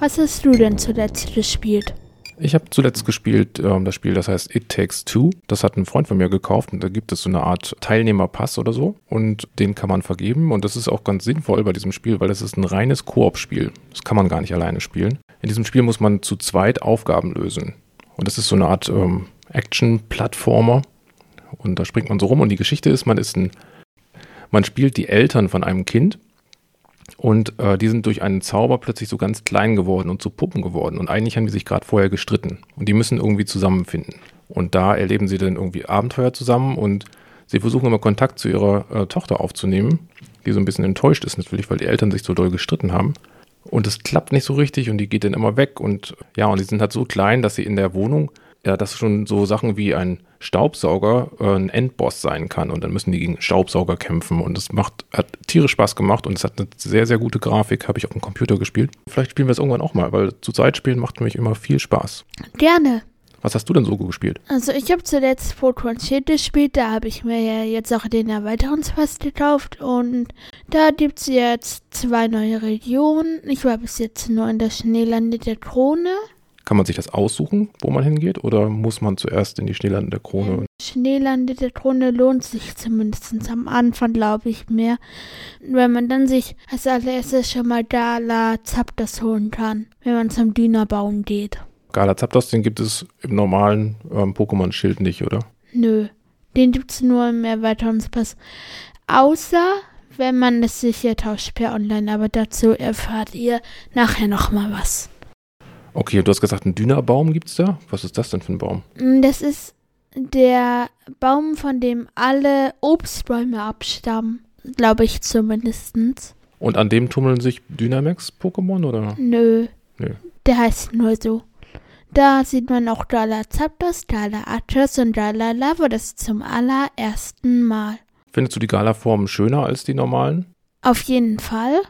Was hast du denn zuletzt gespielt? Ich habe zuletzt gespielt ähm, das Spiel, das heißt It Takes Two. Das hat ein Freund von mir gekauft und da gibt es so eine Art Teilnehmerpass oder so und den kann man vergeben und das ist auch ganz sinnvoll bei diesem Spiel, weil das ist ein reines Koop-Spiel. Das kann man gar nicht alleine spielen. In diesem Spiel muss man zu zweit Aufgaben lösen und das ist so eine Art ähm, Action-Plattformer und da springt man so rum und die Geschichte ist, man ist ein, man spielt die Eltern von einem Kind und äh, die sind durch einen Zauber plötzlich so ganz klein geworden und zu Puppen geworden. Und eigentlich haben die sich gerade vorher gestritten. Und die müssen irgendwie zusammenfinden. Und da erleben sie dann irgendwie Abenteuer zusammen und sie versuchen immer Kontakt zu ihrer äh, Tochter aufzunehmen, die so ein bisschen enttäuscht ist natürlich, weil die Eltern sich so doll gestritten haben. Und es klappt nicht so richtig und die geht dann immer weg. Und ja, und die sind halt so klein, dass sie in der Wohnung ja, dass schon so Sachen wie ein Staubsauger äh, ein Endboss sein kann und dann müssen die gegen Staubsauger kämpfen und es macht, hat tierisch Spaß gemacht und es hat eine sehr, sehr gute Grafik, habe ich auf dem Computer gespielt. Vielleicht spielen wir es irgendwann auch mal, weil zu Zeit spielen macht mich immer viel Spaß. Gerne. Was hast du denn so gespielt? Also ich habe zuletzt Pokémon Schild gespielt, da habe ich mir ja jetzt auch den Erweiterungspass gekauft und da gibt es jetzt zwei neue Regionen. Ich war bis jetzt nur in der Schneelande der Krone kann man sich das aussuchen, wo man hingeht, oder muss man zuerst in die Schneelande der Krone? Schneelande der Krone lohnt sich zumindest am Anfang, glaube ich, mehr. Wenn man dann sich als allererstes schon mal Gala Zapdos holen kann, wenn man zum Dünnerbaum geht. Gala Zapdos, den gibt es im normalen ähm, Pokémon-Schild nicht, oder? Nö, den gibt es nur im Erweiterungspass. Außer wenn man es sicher tauscht per Online, aber dazu erfahrt ihr nachher nochmal was. Okay, du hast gesagt, einen Dünerbaum gibt es da. Was ist das denn für ein Baum? Mm, das ist der Baum, von dem alle Obstbäume abstammen. Glaube ich zumindest. Und an dem tummeln sich Dynamax-Pokémon, oder? Nö. Nö. Der heißt nur so. Da sieht man auch Dala Zapdos, Dala Atlas und Dala Lava. Das zum allerersten Mal. Findest du die Gala-Formen schöner als die normalen? Auf jeden Fall.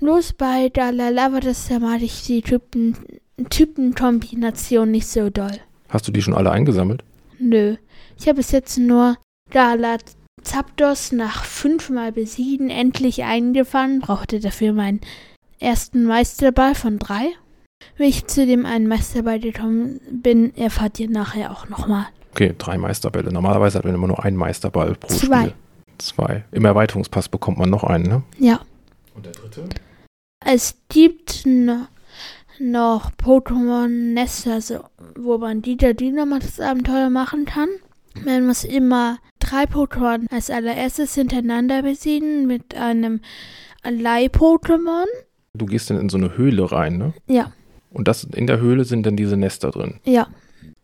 Bloß bei Dala Lava, das da mag ich die Typen Typenkombination nicht so doll. Hast du die schon alle eingesammelt? Nö. Ich habe bis jetzt nur Gala Zapdos nach fünfmal besiegen endlich eingefangen, brauchte dafür meinen ersten Meisterball von drei. Wie ich zu dem einen Meisterball gekommen bin, erfahrt ihr nachher auch nochmal. Okay, drei Meisterbälle. Normalerweise hat man immer nur einen Meisterball pro Zwei. Spiel. Zwei. Im Erweiterungspass bekommt man noch einen, ne? Ja. Und der dritte? Es gibt noch noch Pokémon Nester, also, wo man Dieter Dynamax Abenteuer machen kann. Man muss immer drei Pokémon als allererstes hintereinander besiegen mit einem Leih-Pokémon. Du gehst dann in so eine Höhle rein, ne? Ja. Und das, in der Höhle sind dann diese Nester drin. Ja.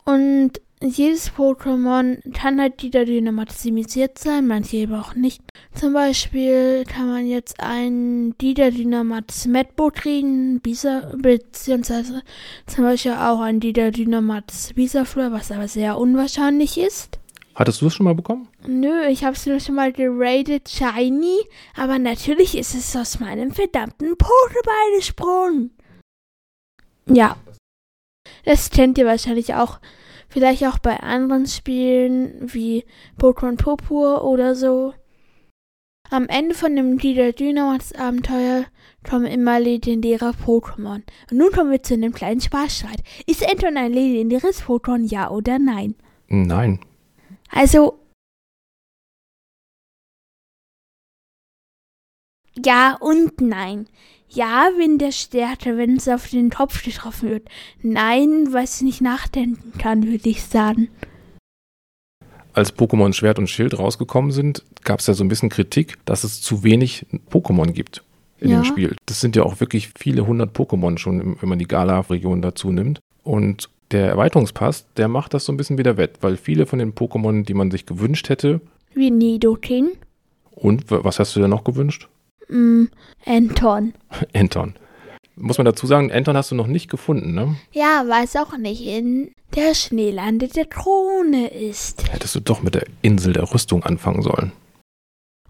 Und jedes Pokémon kann halt wieder dynamatisiert sein, manche aber auch nicht. Zum Beispiel kann man jetzt ein Dida Dynamax Medbo kriegen, Bisa, beziehungsweise zum Beispiel auch ein Dida Dynamax Bisaflor, was aber sehr unwahrscheinlich ist. Hattest du es schon mal bekommen? Nö, ich habe es nur schon mal geradet Shiny, aber natürlich ist es aus meinem verdammten Pokéball gesprungen. Ja. Das kennt ihr wahrscheinlich auch Vielleicht auch bei anderen Spielen wie Pokémon Purpur oder so. Am Ende von dem Lieder Dynamax Abenteuer kommen immer legendäre Pokémon. Und nun kommen wir zu einem kleinen Spaßstreit. Ist Anton ein legendäres Pokémon, ja oder nein? Nein. Also. Ja und nein. Ja, wenn der Stärke, wenn es auf den Kopf getroffen wird. Nein, weil es nicht nachdenken kann, würde ich sagen. Als Pokémon Schwert und Schild rausgekommen sind, gab es ja so ein bisschen Kritik, dass es zu wenig Pokémon gibt in ja. dem Spiel. Das sind ja auch wirklich viele hundert Pokémon schon, wenn man die Gala-Region dazu nimmt. Und der Erweiterungspass, der macht das so ein bisschen wieder wett, weil viele von den Pokémon, die man sich gewünscht hätte. Wie Nidoking. Und was hast du dir noch gewünscht? Mm, Anton. Anton. Muss man dazu sagen, Anton hast du noch nicht gefunden, ne? Ja, weil es auch nicht in der Schneelande der Krone ist. Hättest du doch mit der Insel der Rüstung anfangen sollen.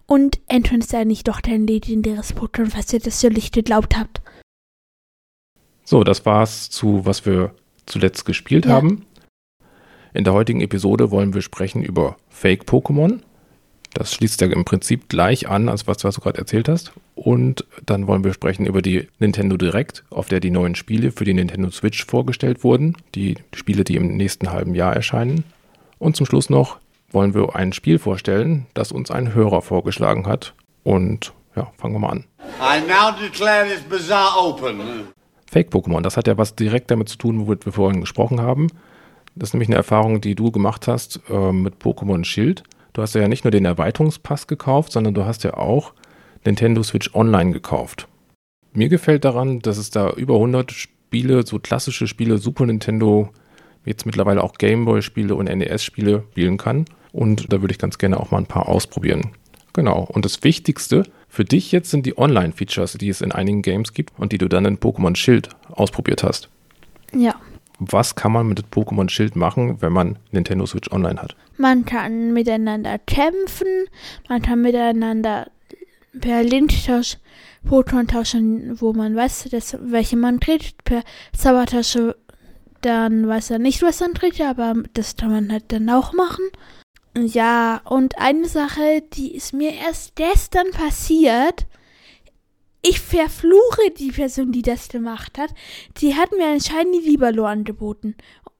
Und Anton ist eigentlich doch dein legendäres Pokémon, was ihr das so nicht geglaubt habt. So, das war's zu, was wir zuletzt gespielt ja. haben. In der heutigen Episode wollen wir sprechen über Fake-Pokémon Das schließt ja im Prinzip gleich an, als was, was du gerade erzählt hast. Und dann wollen wir sprechen über die Nintendo Direct, auf der die neuen Spiele für die Nintendo Switch vorgestellt wurden. Die Spiele, die im nächsten halben Jahr erscheinen. Und zum Schluss noch wollen wir ein Spiel vorstellen, das uns ein Hörer vorgeschlagen hat. Und ja, fangen wir mal an. I now declare this bazaar open. Fake-Pokémon, das hat ja was direkt damit zu tun, womit wir vorhin gesprochen haben. Das ist nämlich eine Erfahrung, die du gemacht hast äh, mit Pokémon Schild. Du hast ja nicht nur den Erweiterungspass gekauft, sondern du hast ja auch Nintendo Switch Online gekauft. Mir gefällt daran, dass es da über 100 Spiele, so klassische Spiele, Super Nintendo, jetzt mittlerweile auch Gameboy-Spiele und NES-Spiele spielen kann. Und da würde ich ganz gerne auch mal ein paar ausprobieren. Genau. Und das Wichtigste für dich jetzt sind die Online-Features, die es in einigen Games gibt und die du dann in Pokémon Schild ausprobiert hast. Ja. Was kann man mit Pokémon Schild machen, wenn man Nintendo Switch Online hat? Man kann miteinander kämpfen, man kann miteinander per Linktausch Pokémon tauschen, wo man weiß, dass, welche man tritt. Per Zaubertasche, dann weiß er nicht, was man tritt, aber das kann man halt dann auch machen. Ja, und eine Sache, die ist mir erst gestern passiert. Ich verfluche die Person, die das gemacht hat. Die hat mir ein Shiny Libero angeboten.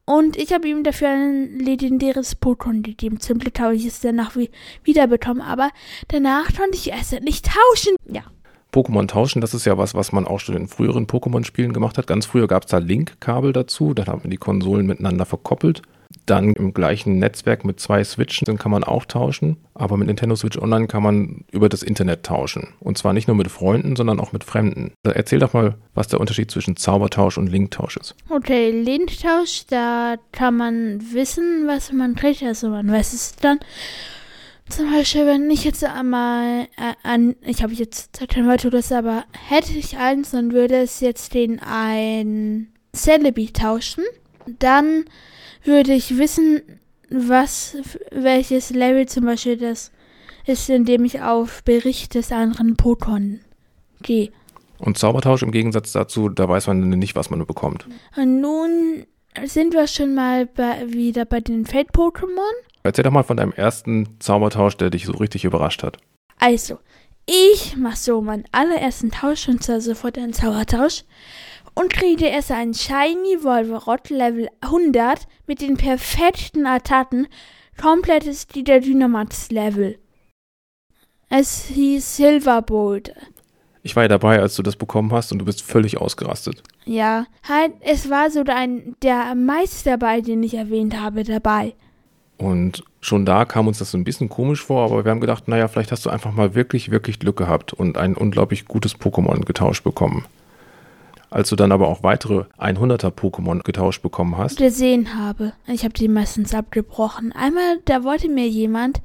Und ich habe ihm dafür ein legendäres Pokémon gegeben. Zum Glück habe ich es danach wie wiederbekommen. Aber danach konnte ich es nicht tauschen. Ja. Pokémon tauschen, das ist ja was, was man auch schon in früheren Pokémon-Spielen gemacht hat. Ganz früher gab es da Link-Kabel dazu. Dann haben wir die Konsolen miteinander verkoppelt. Dann im gleichen Netzwerk mit zwei Switchen, dann kann man auch tauschen. Aber mit Nintendo Switch Online kann man über das Internet tauschen. Und zwar nicht nur mit Freunden, sondern auch mit Fremden. Erzähl doch mal, was der Unterschied zwischen Zaubertausch und Linktausch ist. Okay, Linktausch, da kann man wissen, was man kriegt. Also man weiß es dann. Zum Beispiel, wenn ich jetzt einmal äh, an, ich habe jetzt kein das, aber hätte ich eins, dann würde es jetzt den ein Celebi tauschen. Dann würde ich wissen, was, welches Level zum Beispiel das ist, indem ich auf Bericht des anderen Pokémon gehe. Und Zaubertausch im Gegensatz dazu, da weiß man nicht, was man bekommt. Und nun sind wir schon mal bei, wieder bei den Feld-Pokémon. Erzähl doch mal von deinem ersten Zaubertausch, der dich so richtig überrascht hat. Also, ich mach so meinen allerersten Tausch und zwar sofort einen Zaubertausch und kriege erst ein Shiny Volverot Level 100 mit den perfekten Attacken. Komplettes Dieter Dynamax Level. Es hieß Silverbolt. Ich war ja dabei, als du das bekommen hast und du bist völlig ausgerastet. Ja, halt, es war so ein, der Meister dabei, den ich erwähnt habe, dabei. Und schon da kam uns das so ein bisschen komisch vor, aber wir haben gedacht, naja, vielleicht hast du einfach mal wirklich, wirklich Glück gehabt und ein unglaublich gutes Pokémon getauscht bekommen. Als du dann aber auch weitere 100er Pokémon getauscht bekommen hast. Gesehen habe. Ich habe die meistens abgebrochen. Einmal, da wollte mir jemand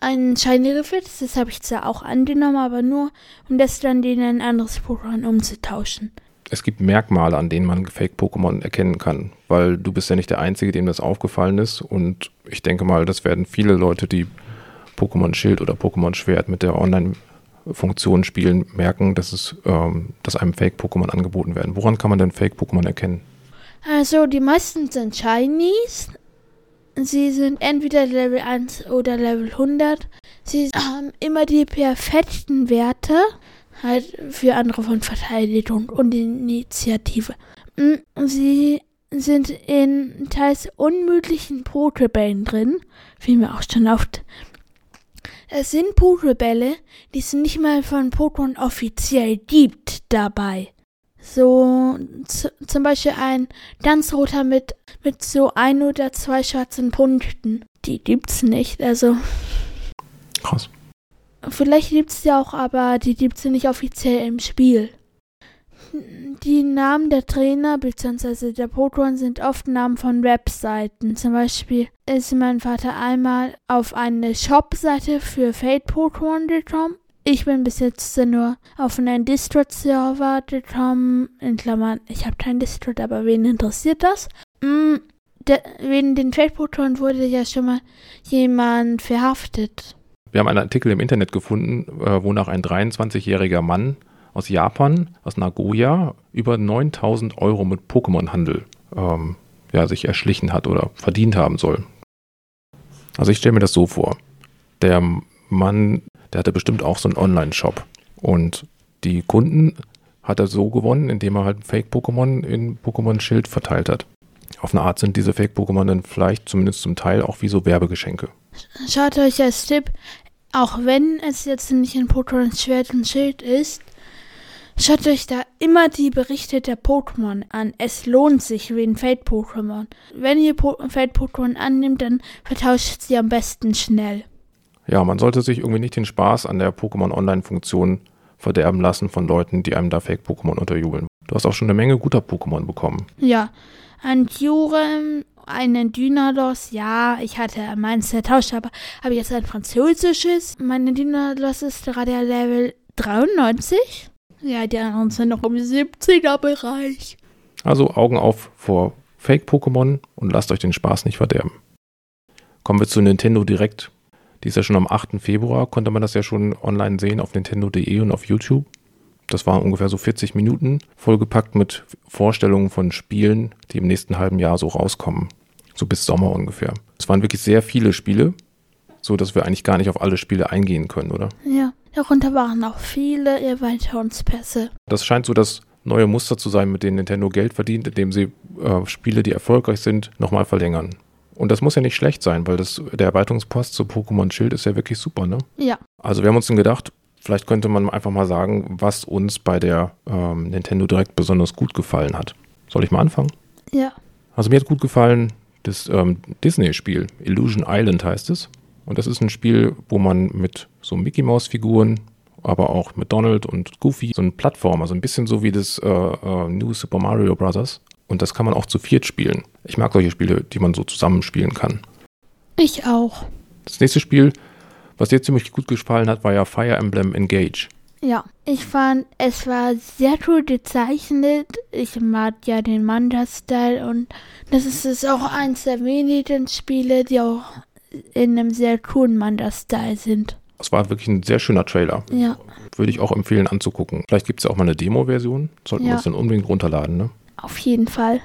einen Shiny Reflex, das habe ich zwar auch angenommen, aber nur, um das dann in ein anderes Pokémon umzutauschen. Es gibt Merkmale, an denen man Fake-Pokémon erkennen kann, weil du bist ja nicht der Einzige, dem das aufgefallen ist und ich denke mal, das werden viele Leute, die Pokémon Schild oder Pokémon Schwert mit der Online- Funktionen spielen, merken, dass, es, ähm, dass einem Fake-Pokémon angeboten werden. Woran kann man denn Fake-Pokémon erkennen? Also die meisten sind Shinies. Sie sind entweder Level 1 oder Level 100. Sie haben immer die perfekten Werte, halt für andere von Verteidigung und Initiative. Mm, sie sind in teils unmöglichen Pokébällen drin, wie mir auch schon oft es sind Pokébälle, die es nicht mal von Pokémon offiziell gibt dabei. So zum Beispiel ein ganz roter mit, mit so ein oder zwei schwarzen Punkten. Die gibt's nicht, also. Krass. Vielleicht gibt's ja auch, aber die gibt's nicht offiziell im Spiel. Die Namen der Trainer bzw. der Pokémon sind oft Namen von Webseiten. Zum Beispiel ist mein Vater einmal auf eine Shop-Seite für Fate Pokémon gekommen. Ich bin bis jetzt nur auf einen Discord-Server gekommen. In Klammern, ich habe keinen Discord, aber wen interessiert das? Mm, de, wegen den Fate-Pokémon wurde ja schon mal jemand verhaftet. Wir haben einen Artikel im Internet gefunden, äh, wonach ein 23-jähriger Mann aus Japan, aus Nagoya, über 9000 Euro mit Pokémon-Handel ähm, ja, sich erschlichen hat oder verdient haben soll. Also ich stelle mir das so vor. Der Mann, der hatte bestimmt auch so einen Online-Shop. Und die Kunden hat er so gewonnen, indem er halt Fake-Pokémon in Pokémon Schild verteilt hat. Auf eine Art sind diese Fake-Pokémon dann vielleicht zumindest zum Teil auch wie so Werbegeschenke. Schaut euch als Tipp, auch wenn es jetzt nicht in Pokémon Schwert und Schild ist, schaut euch da immer die Berichte der Pokémon an. Es lohnt sich wie ein Fate-Pokémon. Wenn ihr po Fate-Pokémon annimmt, dann vertauscht sie am besten schnell. Ja, man sollte sich irgendwie nicht den Spaß an der Pokémon Online-Funktion verderben lassen von Leuten, die einem da Fake-Pokémon unterjubeln. Du hast auch schon eine Menge guter Pokémon bekommen. Ja, ein Jurem, einen Dynados, ja, ich hatte meins vertauscht, aber habe jetzt ein französisches. Meine Dynados ist gerade Level 93. Ja, die anderen sind noch im 70er-Bereich. Also Augen auf vor Fake-Pokémon und lasst euch den Spaß nicht verderben. Kommen wir zu Nintendo Direct. Die ist ja schon am 8. Februar, konnte man das ja schon online sehen auf nintendo.de und auf YouTube. Das waren ungefähr so 40 Minuten, vollgepackt mit Vorstellungen von Spielen, die im nächsten halben Jahr so rauskommen. So bis Sommer ungefähr. Es waren wirklich sehr viele Spiele, so dass wir eigentlich gar nicht auf alle Spiele eingehen können, oder? Ja, darunter waren auch viele Erweiterungspässe. Das scheint so das neue Muster zu sein, mit denen Nintendo Geld verdient, indem sie äh, Spiele, die erfolgreich sind, nochmal verlängern. Und das muss ja nicht schlecht sein, weil das, der Erweiterungspost zu Pokémon Schild ist ja wirklich super, ne? Ja. Also wir haben uns dann gedacht, vielleicht könnte man einfach mal sagen, was uns bei der ähm, Nintendo Direct besonders gut gefallen hat. Soll ich mal anfangen? Ja. Also mir hat gut gefallen das ähm, Disney-Spiel, Illusion Island heißt es. Und das ist ein Spiel, wo man mit so Mickey Mouse-Figuren, aber auch mit Donald und Goofy, so ein Plattformer, so ein bisschen so wie das äh, äh, New Super Mario Bros. Und das kann man auch zu viert spielen. Ich mag solche Spiele, die man so zusammenspielen kann. Ich auch. Das nächste Spiel, was dir ziemlich gut gefallen hat, war ja Fire Emblem Engage. Ja, ich fand, es war sehr gut gezeichnet. Ich mag ja den Manga-Style und das ist es auch eins der wenigen Spiele, die auch in einem sehr coolen Manga-Style sind. Es war wirklich ein sehr schöner Trailer. Ja. Würde ich auch empfehlen anzugucken. Vielleicht gibt es ja auch mal eine Demo-Version. Sollten Ja. wir uns dann unbedingt runterladen, ne? Auf jeden Fall.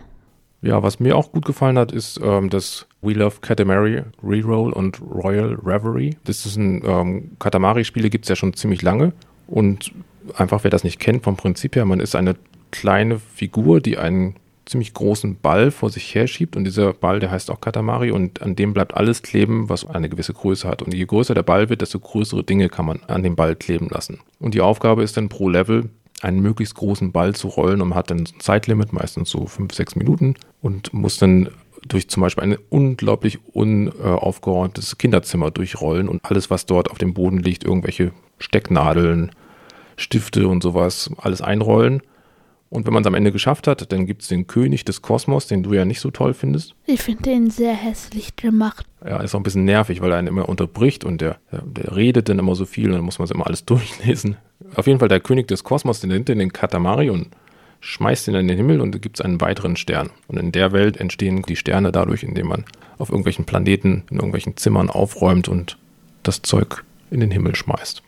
Ja, was mir auch gut gefallen hat, ist ähm, das We Love Katamari Reroll und Royal Reverie. Das ist ein ähm, Katamari-Spiele gibt es ja schon ziemlich lange. Und einfach, wer das nicht kennt, vom Prinzip her, man ist eine kleine Figur, die einen ziemlich großen Ball vor sich herschiebt. Und dieser Ball, der heißt auch Katamari und an dem bleibt alles kleben, was eine gewisse Größe hat. Und je größer der Ball wird, desto größere Dinge kann man an dem Ball kleben lassen. Und die Aufgabe ist dann pro Level, einen möglichst großen Ball zu rollen und hat dann ein Zeitlimit, meistens so fünf, sechs Minuten und muss dann durch zum Beispiel ein unglaublich unaufgeräumtes Kinderzimmer durchrollen und alles, was dort auf dem Boden liegt, irgendwelche Stecknadeln, Stifte und sowas, alles einrollen. Und wenn man es am Ende geschafft hat, dann gibt es den König des Kosmos, den du ja nicht so toll findest. Ich finde den sehr hässlich gemacht. Ja, ist auch ein bisschen nervig, weil er einen immer unterbricht und der, der, redet dann immer so viel und dann muss man es immer alles durchlesen. Auf jeden Fall der König des Kosmos, der nimmt den Katamari und schmeißt ihn in den Himmel und gibt es einen weiteren Stern. Und in der Welt entstehen die Sterne dadurch, indem man auf irgendwelchen Planeten, in irgendwelchen Zimmern aufräumt und das Zeug in den Himmel schmeißt.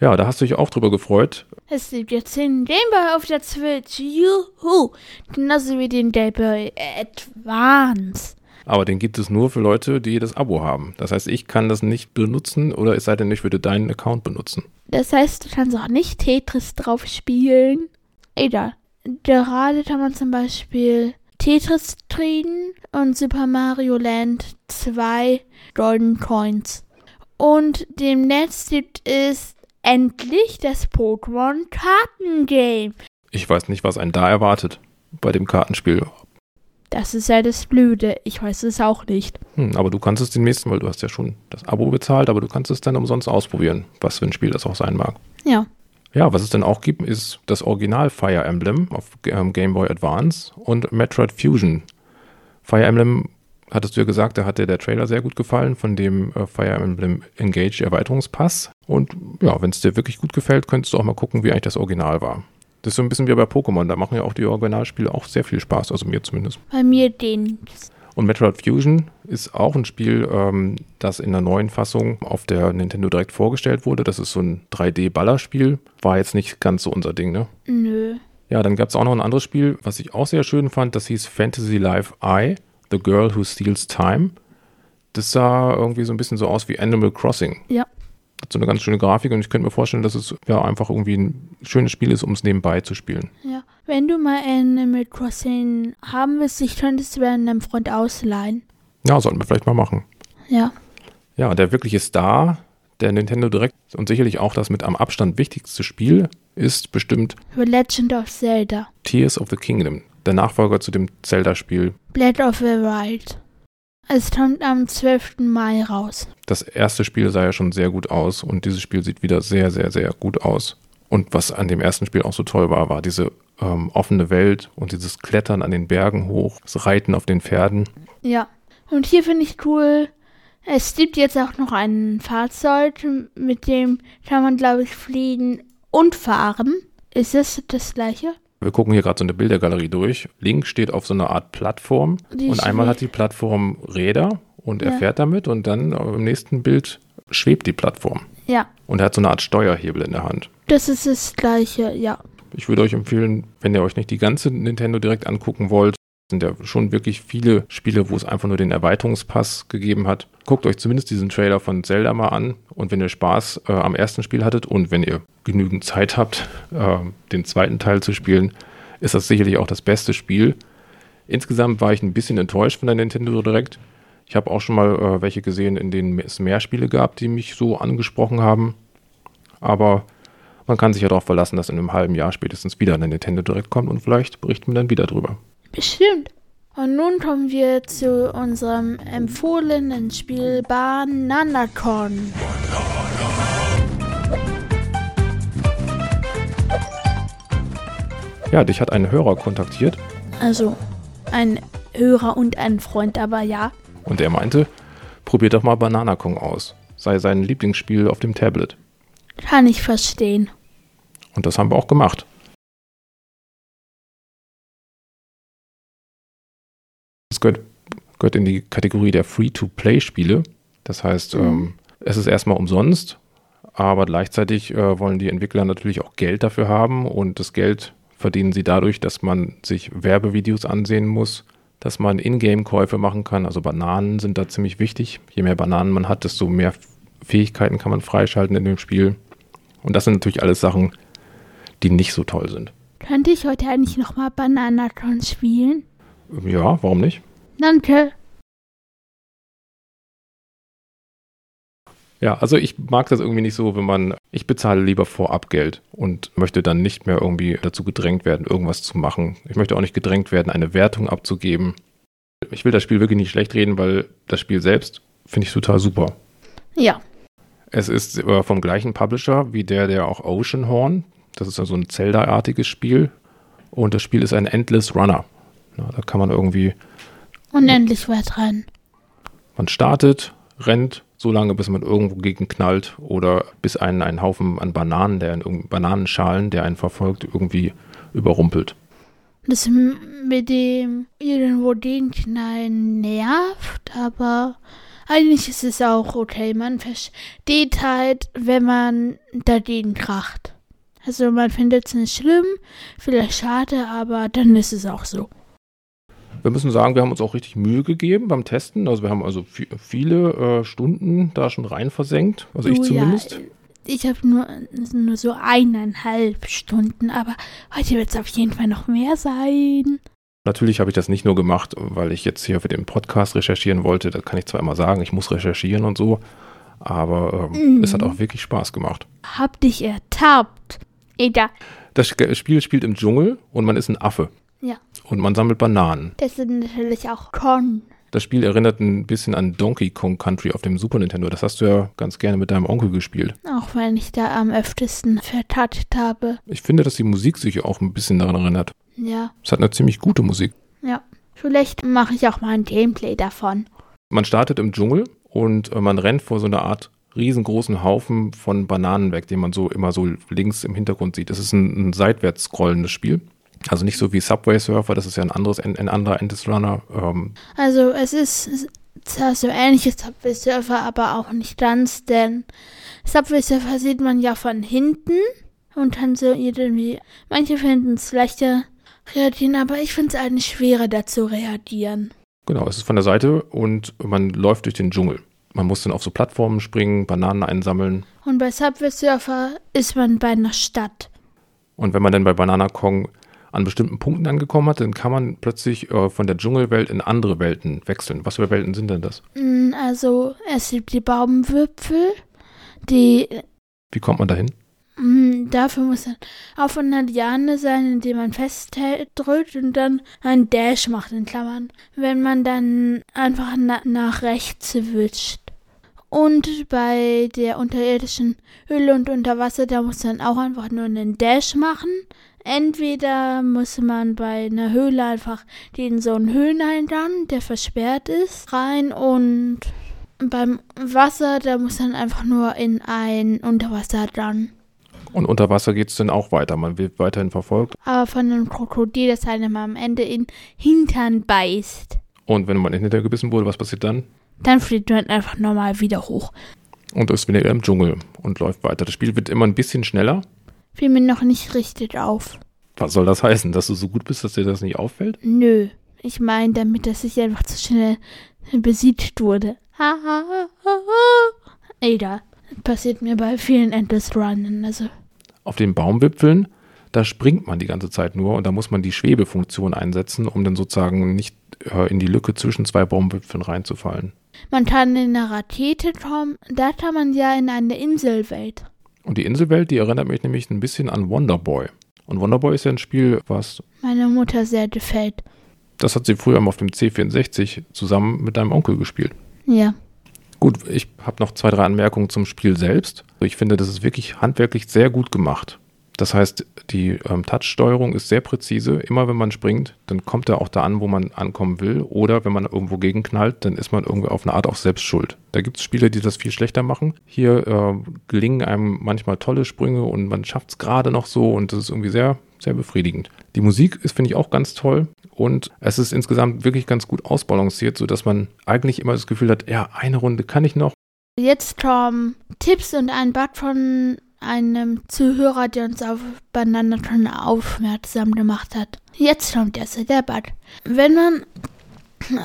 Ja, da hast du dich auch drüber gefreut. Es gibt jetzt den Game Boy auf der Switch. Juhu. Genauso wie den Game Boy Advance. Aber den gibt es nur für Leute, die das Abo haben. Das heißt, ich kann das nicht benutzen oder es sei denn, ich würde deinen Account benutzen. Das heißt, du kannst auch nicht Tetris drauf spielen. Egal. Gerade kann man zum Beispiel Tetris kriegen und Super Mario Land 2 Golden Coins. Und demnächst gibt es endlich das Pokémon Kartengame. Ich weiß nicht, was einen da erwartet bei dem Kartenspiel. Das ist ja das Blöde. Ich weiß es auch nicht. Hm, aber du kannst es demnächst, weil du hast ja schon das Abo bezahlt, aber du kannst es dann umsonst ausprobieren, was für ein Spiel das auch sein mag. Ja. Ja, was es dann auch gibt, ist das Original Fire Emblem auf ähm, Game Boy Advance und Metroid Fusion. Fire Emblem, hattest du ja gesagt, da hat dir der Trailer sehr gut gefallen von dem äh, Fire Emblem Engage Erweiterungspass. Und ja, wenn es dir wirklich gut gefällt, könntest du auch mal gucken, wie eigentlich das Original war. Das ist so ein bisschen wie bei Pokémon, da machen ja auch die Originalspiele auch sehr viel Spaß, also mir zumindest. Bei mir den. Und Metroid Fusion ist auch ein Spiel, ähm, das in der neuen Fassung auf der Nintendo Direct vorgestellt wurde. Das ist so ein 3D-Ballerspiel. War jetzt nicht ganz so unser Ding, ne? Nö. Ja, dann gab es auch noch ein anderes Spiel, was ich auch sehr schön fand. Das hieß Fantasy Life I, The Girl Who Steals Time. Das sah irgendwie so ein bisschen so aus wie Animal Crossing. Ja. Hat so eine ganz schöne Grafik und ich könnte mir vorstellen, dass es ja einfach irgendwie ein schönes Spiel ist, um es nebenbei zu spielen. Ja. Wenn du mal Animal Crossing haben willst, ich könntest du einem Freund ausleihen. Ja, sollten wir vielleicht mal machen. Ja. Ja, der wirkliche Star der Nintendo Direct und sicherlich auch das mit am Abstand wichtigste Spiel ist bestimmt The Legend of Zelda. Tears of the Kingdom, der Nachfolger zu dem Zelda-Spiel. Blade of the Wild. Es kommt am 12. Mai raus. Das erste Spiel sah ja schon sehr gut aus und dieses Spiel sieht wieder sehr, sehr, sehr gut aus. Und was an dem ersten Spiel auch so toll war, war diese ähm, offene Welt und dieses Klettern an den Bergen hoch, das Reiten auf den Pferden. Ja. Und hier finde ich cool, es gibt jetzt auch noch ein Fahrzeug, mit dem kann man, glaube ich, fliegen und fahren. Ist es das gleiche? Wir gucken hier gerade so eine Bildergalerie durch. Link steht auf so einer Art Plattform Die und einmal hat die Plattform Räder und er Ja. fährt damit und dann im nächsten Bild schwebt die Plattform. Ja, Und er hat so eine Art Steuerhebel in der Hand. das ist das gleiche, ja. Ich würde euch empfehlen, wenn ihr euch nicht die ganze Nintendo direkt angucken wollt, sind ja schon wirklich viele Spiele, wo es einfach nur den Erweiterungspass gegeben hat. Guckt euch zumindest diesen Trailer von Zelda mal an und wenn ihr Spaß äh, am ersten Spiel hattet und wenn ihr genügend Zeit habt, äh, den zweiten Teil zu spielen, ist das sicherlich auch das beste Spiel. Insgesamt war ich ein bisschen enttäuscht von der Nintendo Direct. Ich habe auch schon mal äh, welche gesehen, in denen es mehr Spiele gab, die mich so angesprochen haben. Aber man kann sich ja darauf verlassen, dass in einem halben Jahr spätestens wieder eine Nintendo Direct kommt und vielleicht berichten wir dann wieder drüber. Bestimmt. Und nun kommen wir zu unserem empfohlenen Spiel Bananacon. Ja, dich hat ein Hörer kontaktiert Also ein Hörer und ein Freund, aber ja. und er meinte, probiert doch mal Banana Kong aus. Sei sein Lieblingsspiel auf dem Tablet. Kann ich verstehen. Und das haben wir auch gemacht. Es gehört, gehört in die Kategorie der Free-to-Play-Spiele. Das heißt, Mhm. ähm, es ist erstmal umsonst, aber gleichzeitig äh, wollen die Entwickler natürlich auch Geld dafür haben und das Geld verdienen sie dadurch, dass man sich Werbevideos ansehen muss, dass man Ingame-Käufe machen kann. Also Bananen sind da ziemlich wichtig. Je mehr Bananen man hat, desto mehr Fähigkeiten kann man freischalten in dem Spiel. Und das sind natürlich alles Sachen, die nicht so toll sind. Könnte ich heute eigentlich nochmal Bananacon spielen? Ja, warum nicht? Danke. Ja, also ich mag das irgendwie nicht so, wenn man, ich bezahle lieber vorab Geld und möchte dann nicht mehr irgendwie dazu gedrängt werden, irgendwas zu machen. Ich möchte auch nicht gedrängt werden, eine Wertung abzugeben. Ich will das Spiel wirklich nicht schlecht reden, weil das Spiel selbst finde ich total super. Ja. Es ist äh, vom gleichen Publisher wie der, der auch Oceanhorn. Das ist also ein Zelda-artiges Spiel. Und das Spiel ist ein Endless Runner. Ja, da kann man irgendwie, Unendlich weit rein. man startet, rennt so lange, bis man irgendwo gegen knallt oder bis einen ein Haufen an Bananen, der in Bananenschalen, der einen verfolgt, irgendwie überrumpelt. Das mit dem irgendwo den Knallen nervt, aber eigentlich ist es auch okay. Man versteht halt, wenn man dagegen kracht. Also man findet es nicht schlimm, vielleicht schade, aber dann ist es auch so. Wir müssen sagen, wir haben uns auch richtig Mühe gegeben beim Testen. Also wir haben also vi- viele äh, Stunden da schon rein versenkt. Also ich Du, zumindest. Ja, ich habe nur, nur so eineinhalb Stunden, aber heute wird es auf jeden Fall noch mehr sein. Natürlich habe ich das nicht nur gemacht, weil ich jetzt hier für den Podcast recherchieren wollte. Da kann ich zwar immer sagen, ich muss recherchieren und so, aber ähm, Mhm. es hat auch wirklich Spaß gemacht. Hab dich ertappt. Egal. Das Spiel spielt im Dschungel und man ist ein Affe. Ja. Und man sammelt Bananen. Das sind natürlich auch Con. Das Spiel erinnert ein bisschen an Donkey Kong Country auf dem Super Nintendo. Das hast du ja ganz gerne mit deinem Onkel gespielt. Auch wenn ich da am öftesten vertatscht habe. Ich finde, dass die Musik sich auch ein bisschen daran erinnert. Ja, Es hat eine ziemlich gute Musik. ja. Vielleicht mache ich auch mal ein Gameplay davon. Man startet im Dschungel und äh, man rennt vor so einer Art riesengroßen Haufen von Bananen weg, den man so immer so links im Hintergrund sieht. Das ist ein, ein seitwärts scrollendes Spiel. Also nicht so wie Subway Surfer, das ist ja ein anderes, ein, ein anderer Endless Runner. Ähm, Also es ist zwar so ähnliches Subway Surfer, aber auch nicht ganz, denn Subway Surfer sieht man ja von hinten und dann so irgendwie, manche finden es leichter reagieren, aber ich finde es eigentlich schwerer, da zu reagieren. genau, es ist von der Seite und man läuft durch den Dschungel. Man muss dann auf so Plattformen springen, Bananen einsammeln. Und bei Subway Surfer ist man bei einer Stadt. Und wenn man dann bei Banana Kong an bestimmten Punkten angekommen hat, dann kann man plötzlich äh, von der Dschungelwelt in andere Welten wechseln. Was für Welten sind denn das? Mm, Also, es gibt die Baumwipfel, die Wie kommt man dahin? Mm, Dafür muss man auf einer Liane sein, indem man festhält, drückt und dann ein Dash macht in Klammern. Wenn man dann einfach na nach rechts wischt. Und bei der unterirdischen Höhle und unter Wasser, da muss man auch einfach nur einen Dash machen. Entweder muss man bei einer Höhle einfach den so einen Höhleneingang, der versperrt ist, rein und beim Wasser, da muss man einfach nur in ein Unterwassergang. Und unter Wasser geht es dann auch weiter. Man wird weiterhin verfolgt. aber von einem Krokodil, das einem am Ende in Hintern beißt. Und wenn man hinterher gebissen wurde, was passiert dann? Dann fliegt man einfach normal wieder hoch. Und ist wieder im Dschungel und läuft weiter. Das Spiel wird immer ein bisschen schneller. Fiel mir noch nicht richtig auf. Was soll das heißen? Dass du so gut bist, dass dir das nicht auffällt? Nö. Ich meine damit, dass ich einfach zu schnell besiegt wurde. Ha, ha, ha, ha, ha. Egal. Passiert mir bei vielen Endless Runnen. Also, Auf den Baumwipfeln, da springt man die ganze Zeit nur und da muss man die Schwebefunktion einsetzen, um dann sozusagen nicht äh, in die Lücke zwischen zwei Baumwipfeln reinzufallen. man kann in eine Rakete kommen. Da kann man ja in eine Inselwelt. Und die Inselwelt, die erinnert mich nämlich ein bisschen an Wonderboy. Und Wonderboy ist ja ein Spiel, was, Meiner Mutter sehr gefällt. das hat sie früher mal auf dem C64 zusammen mit deinem Onkel gespielt. Ja. Gut, ich habe noch zwei, drei Anmerkungen zum Spiel selbst. Ich finde, das ist wirklich handwerklich sehr gut gemacht. Das heißt, die ähm, Touch-Steuerung ist sehr präzise. Immer wenn man springt, dann kommt er auch da an, wo man ankommen will. Oder wenn man irgendwo gegenknallt, dann ist man irgendwie auf eine Art auch selbst schuld. Da gibt es Spiele, die das viel schlechter machen. Hier äh, gelingen einem manchmal tolle Sprünge und man schafft es gerade noch so und das ist irgendwie sehr, sehr befriedigend. Die Musik ist, finde ich, auch ganz toll. Und es ist insgesamt wirklich ganz gut ausbalanciert, sodass man eigentlich immer das Gefühl hat, ja, eine Runde kann ich noch. Jetzt kommen Tipps und ein Bad von einem Zuhörer, der uns auf Bananaton aufmerksam gemacht hat. Jetzt kommt der Bad. Wenn man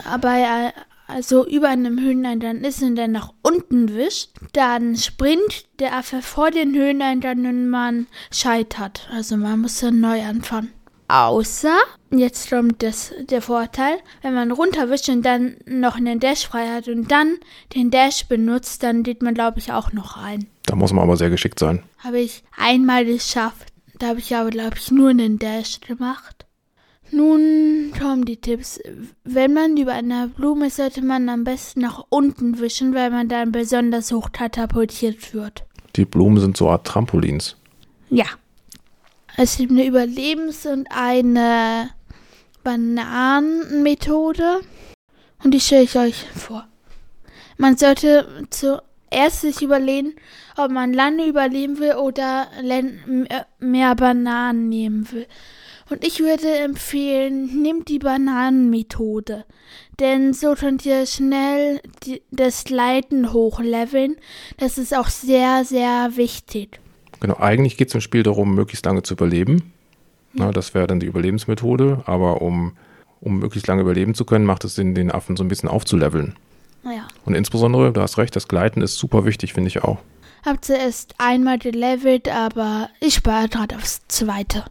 aber also über einem Höheneingang ist und dann nach unten wischt, dann springt der Affe vor den Höheneingang und man scheitert. Also man muss dann neu anfangen. Außer, jetzt kommt das, der Vorteil, wenn man runterwischt und dann noch einen Dash frei hat und dann den Dash benutzt, dann geht man, glaube ich, auch noch rein. Da muss man aber sehr geschickt sein. Habe ich einmal geschafft. Da habe ich aber, glaube ich, nur einen Dash gemacht. Nun kommen die Tipps. Wenn man über einer Blume ist, sollte man am besten nach unten wischen, weil man dann besonders hoch katapultiert wird. Die Blumen sind so eine Art Trampolins. Ja. Es gibt eine Überlebens- und eine Bananenmethode. Und die stelle ich euch vor. Man sollte zuerst sich überlegen, ob man lange überleben will oder äh, mehr Bananen nehmen will. Und ich würde empfehlen, nehmt die Bananenmethode. Denn so könnt ihr schnell die, das Leiten hochleveln. Das ist auch sehr, sehr wichtig. Genau, eigentlich geht es im Spiel darum, möglichst lange zu überleben. Na, das wäre dann die Überlebensmethode, aber um, um möglichst lange überleben zu können, macht es Sinn, den Affen so ein bisschen aufzuleveln. Naja. Und insbesondere, du hast recht, das Gleiten ist super wichtig, finde ich auch. Hab zuerst einmal gelevelt, aber ich spare gerade aufs zweite.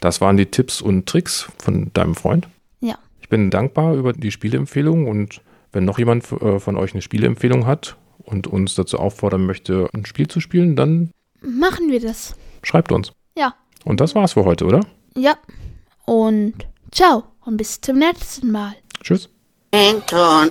Das waren die Tipps und Tricks von deinem Freund. Ja. Ich bin dankbar über die Spieleempfehlung und wenn noch jemand äh, von euch eine Spieleempfehlung hat und uns dazu auffordern möchte, ein Spiel zu spielen, dann Machen wir das. schreibt uns. Ja. Und das war's für heute, oder? Ja. Und ciao und bis zum nächsten Mal. Tschüss. Anton.